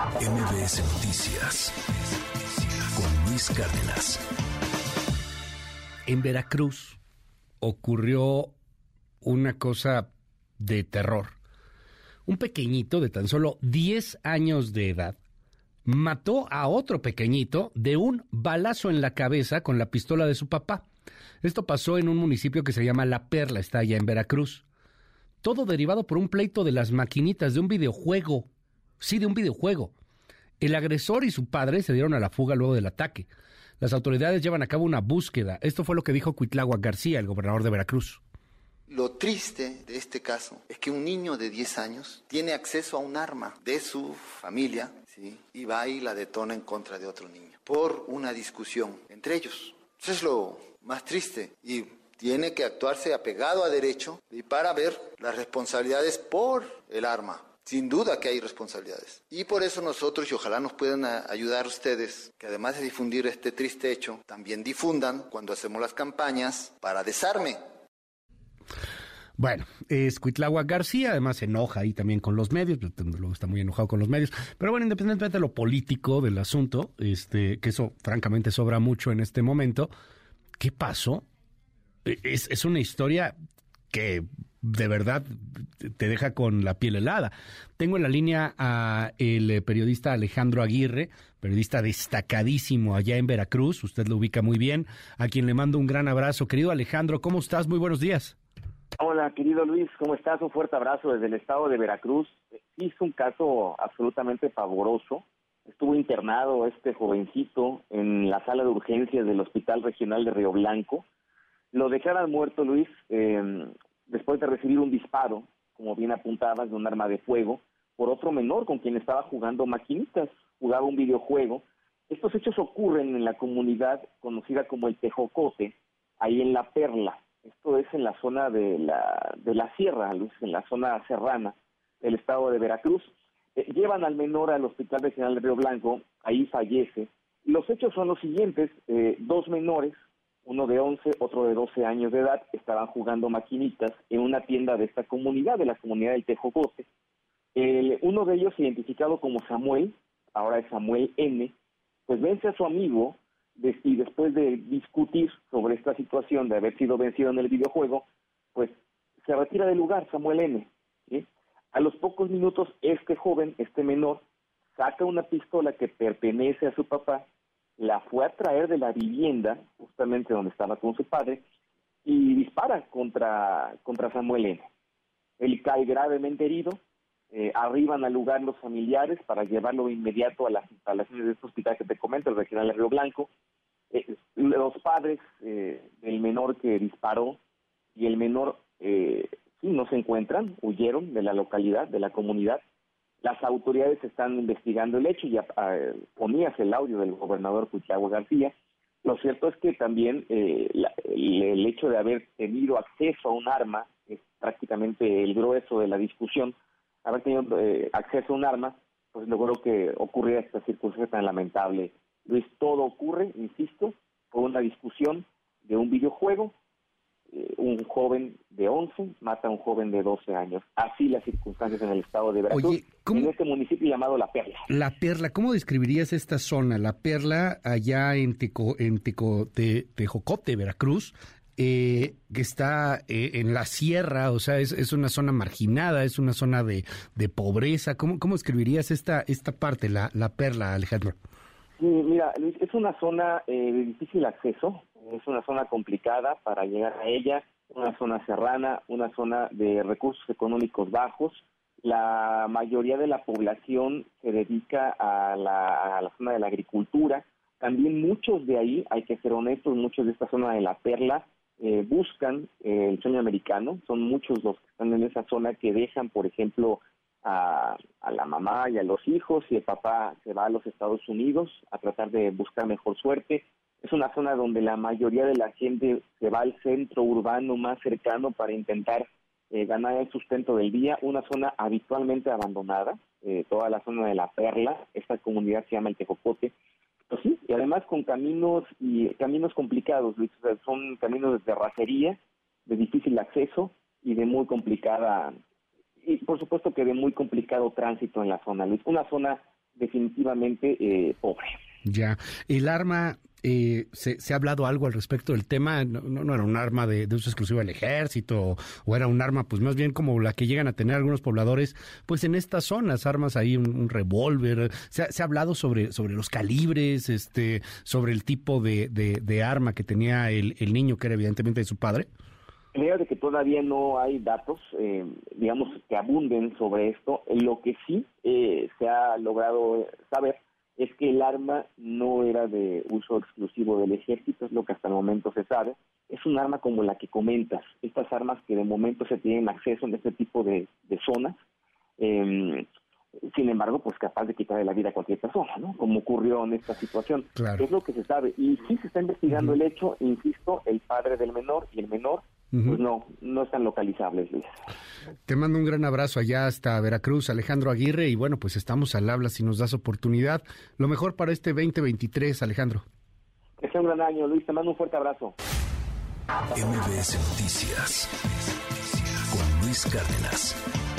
MBS Noticias con Luis Cárdenas. En Veracruz ocurrió una cosa de terror. Un pequeñito de tan solo 10 años de edad mató a otro pequeñito de un balazo en la cabeza con la pistola de su papá. Esto pasó en un municipio que se llama La Perla, está allá en Veracruz. Todo derivado por un pleito de las maquinitas de un videojuego. Sí, de un videojuego. El agresor y su padre se dieron a la fuga luego del ataque. Las autoridades llevan a cabo una búsqueda. Esto fue lo que dijo Cuitláhuac García, el gobernador de Veracruz. Lo triste de este caso es que un niño de 10 años tiene acceso a un arma de su familia y va y la detona en contra de otro niño por una discusión entre ellos. Eso es lo más triste y tiene que actuarse apegado a derecho y para ver las responsabilidades por el arma. Sin duda que hay responsabilidades. Y por eso nosotros, y ojalá nos puedan ayudar ustedes, que además de difundir este triste hecho, también difundan cuando hacemos las campañas para desarme. Bueno, es Cuitlagua García, además se enoja ahí también con los medios, luego está muy enojado con los medios. Pero bueno, independientemente de lo político del asunto, este, que eso francamente sobra mucho en este momento, ¿qué pasó? E, es, es una historia que de verdad te deja con la piel helada. Tengo en la línea a el eh, periodista Alejandro Aguirre, periodista destacadísimo allá en Veracruz, usted lo ubica muy bien, a quien le mando un gran abrazo. Querido Alejandro, ¿cómo estás? Muy buenos días. Hola, querido Luis, ¿cómo estás? Un fuerte abrazo desde el estado de Veracruz. Hizo un caso absolutamente pavoroso. Estuvo internado este jovencito en la sala de urgencias del Hospital Regional de Río Blanco. Lo dejaron muerto, Luis, eh, después de recibir un disparo, como bien apuntabas, de un arma de fuego, por otro menor con quien estaba jugando maquinitas, jugaba un videojuego. Estos hechos ocurren en la comunidad conocida como el Tejocote, ahí en La Perla. Esto es en la zona de la, de la sierra, en la zona serrana del estado de Veracruz. Eh, llevan al menor al Hospital Regional de Río Blanco, ahí fallece. Los hechos son los siguientes, eh, dos menores, uno de 11, otro de 12 años de edad, estaban jugando maquinitas en una tienda de esta comunidad, de la comunidad del Tejocote. El, uno de ellos, identificado como Samuel, ahora es Samuel N., pues vence a su amigo y después de discutir sobre esta situación de haber sido vencido en el videojuego, pues se retira del lugar Samuel N. A los pocos minutos, este joven, este menor, saca una pistola que pertenece a su papá la fue a traer de la vivienda, justamente donde estaba con su padre, y dispara contra, contra Samuel N. Él cae gravemente herido, eh, arriban al lugar los familiares para llevarlo inmediato a las instalaciones de este hospital que te comento, el regional de Río Blanco. Eh, los padres eh, del menor que disparó y el menor sí no se encuentran, huyeron de la localidad, de la comunidad, las autoridades están investigando el hecho, ya uh, ponías el audio del gobernador Cuchagua García. Lo cierto es que también eh, el, hecho de haber tenido acceso a un arma es prácticamente el grueso de la discusión. Haber tenido eh, acceso a un arma, pues logró que ocurriera esta circunstancia tan lamentable. Luis, todo ocurre, insisto, por una discusión de un videojuego eh, un joven de 11 mata a un joven de 12 años. Así las circunstancias en el estado de Veracruz, en este municipio llamado La Perla. La Perla, ¿cómo describirías esta zona? La Perla, allá en, Teco, en Teco, Tejocote, Veracruz, eh, que está eh, en la sierra, o sea, es, es, una zona marginada, es una zona de, de pobreza. ¿Cómo, ¿Cómo describirías esta, esta parte, la, la Perla, Alejandro? Sí, mira, es una zona de difícil acceso, es una zona complicada para llegar a ella, una zona serrana, una zona de recursos económicos bajos. La mayoría de la población se dedica a la, zona de la agricultura. También muchos de ahí, hay que ser honestos, muchos de esta zona de la perla eh, buscan eh, el sueño americano. Son muchos los que están en esa zona que dejan, por ejemplo, a, a, la mamá y a los hijos y el papá se va a los Estados Unidos a tratar de buscar mejor suerte. Es una zona donde la mayoría de la gente se va al centro urbano más cercano para intentar eh, ganar el sustento del día, una zona habitualmente abandonada, eh, toda la zona de la Perla, esta comunidad se llama el Tejocote, pues sí, y además con caminos y caminos complicados, son caminos de terracería, de difícil acceso y de muy complicada, y por supuesto que de muy complicado tránsito en la zona, Luis, una zona definitivamente eh, pobre. Ya, el arma, eh, se, se, ha hablado algo al respecto del tema? No, no, era un arma de, uso exclusivo del ejército, o, era un arma, pues más bien como la que llegan a tener algunos pobladores, pues en estas zonas, armas ahí, un, revólver. Se ha, hablado sobre, sobre los calibres, este, sobre el tipo de, de, arma que tenía el, el, niño, que era evidentemente de su padre. Creo de que todavía no hay datos, eh, digamos, que abunden sobre esto. Lo que sí eh, se ha logrado saber es que el arma no era de uso exclusivo del ejército, es lo que hasta el momento se sabe. Es un arma como la que comentas, estas armas que de momento se tienen acceso en este tipo de, zonas. Em, sin embargo, pues capaz de quitarle la vida a cualquier persona, ¿no? Como ocurrió en esta situación. Es lo que se sabe. Y sí se está investigando el hecho, insisto, el padre del menor y el menor pues no, no están localizables, Luis. Te mando un gran abrazo allá hasta Veracruz, Alejandro Aguirre, y bueno, pues estamos al habla si nos das oportunidad. Lo mejor para este 2023, Alejandro. Que sea un gran año, Luis, te mando un fuerte abrazo. MBS Noticias con Luis Cárdenas.